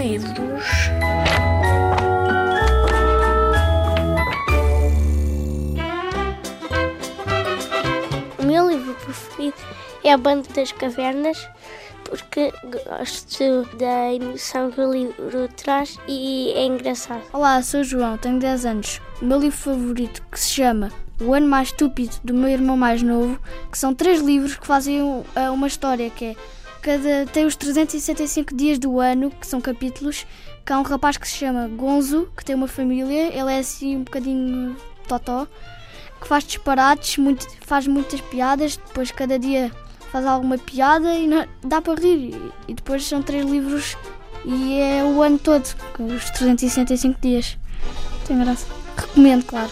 O meu livro preferido é A Banda das Cavernas, porque gosto da emoção que o livro traz e é engraçado. Olá, sou o João, tenho 10 anos. O meu livro favorito, que se chama O Ano Mais Estúpido do meu irmão mais novo, que são três livros que fazem uh, uma história que é cada tem os 365 dias do ano, que são capítulos, que há um rapaz que se chama Gonzo, que tem uma família, ele é assim um bocadinho totó, que faz disparates, muito, faz muitas piadas, depois cada dia faz alguma piada e não, dá para rir. E depois são três livros e é o ano todo, os 365 dias. Tem graça. Recomendo, claro.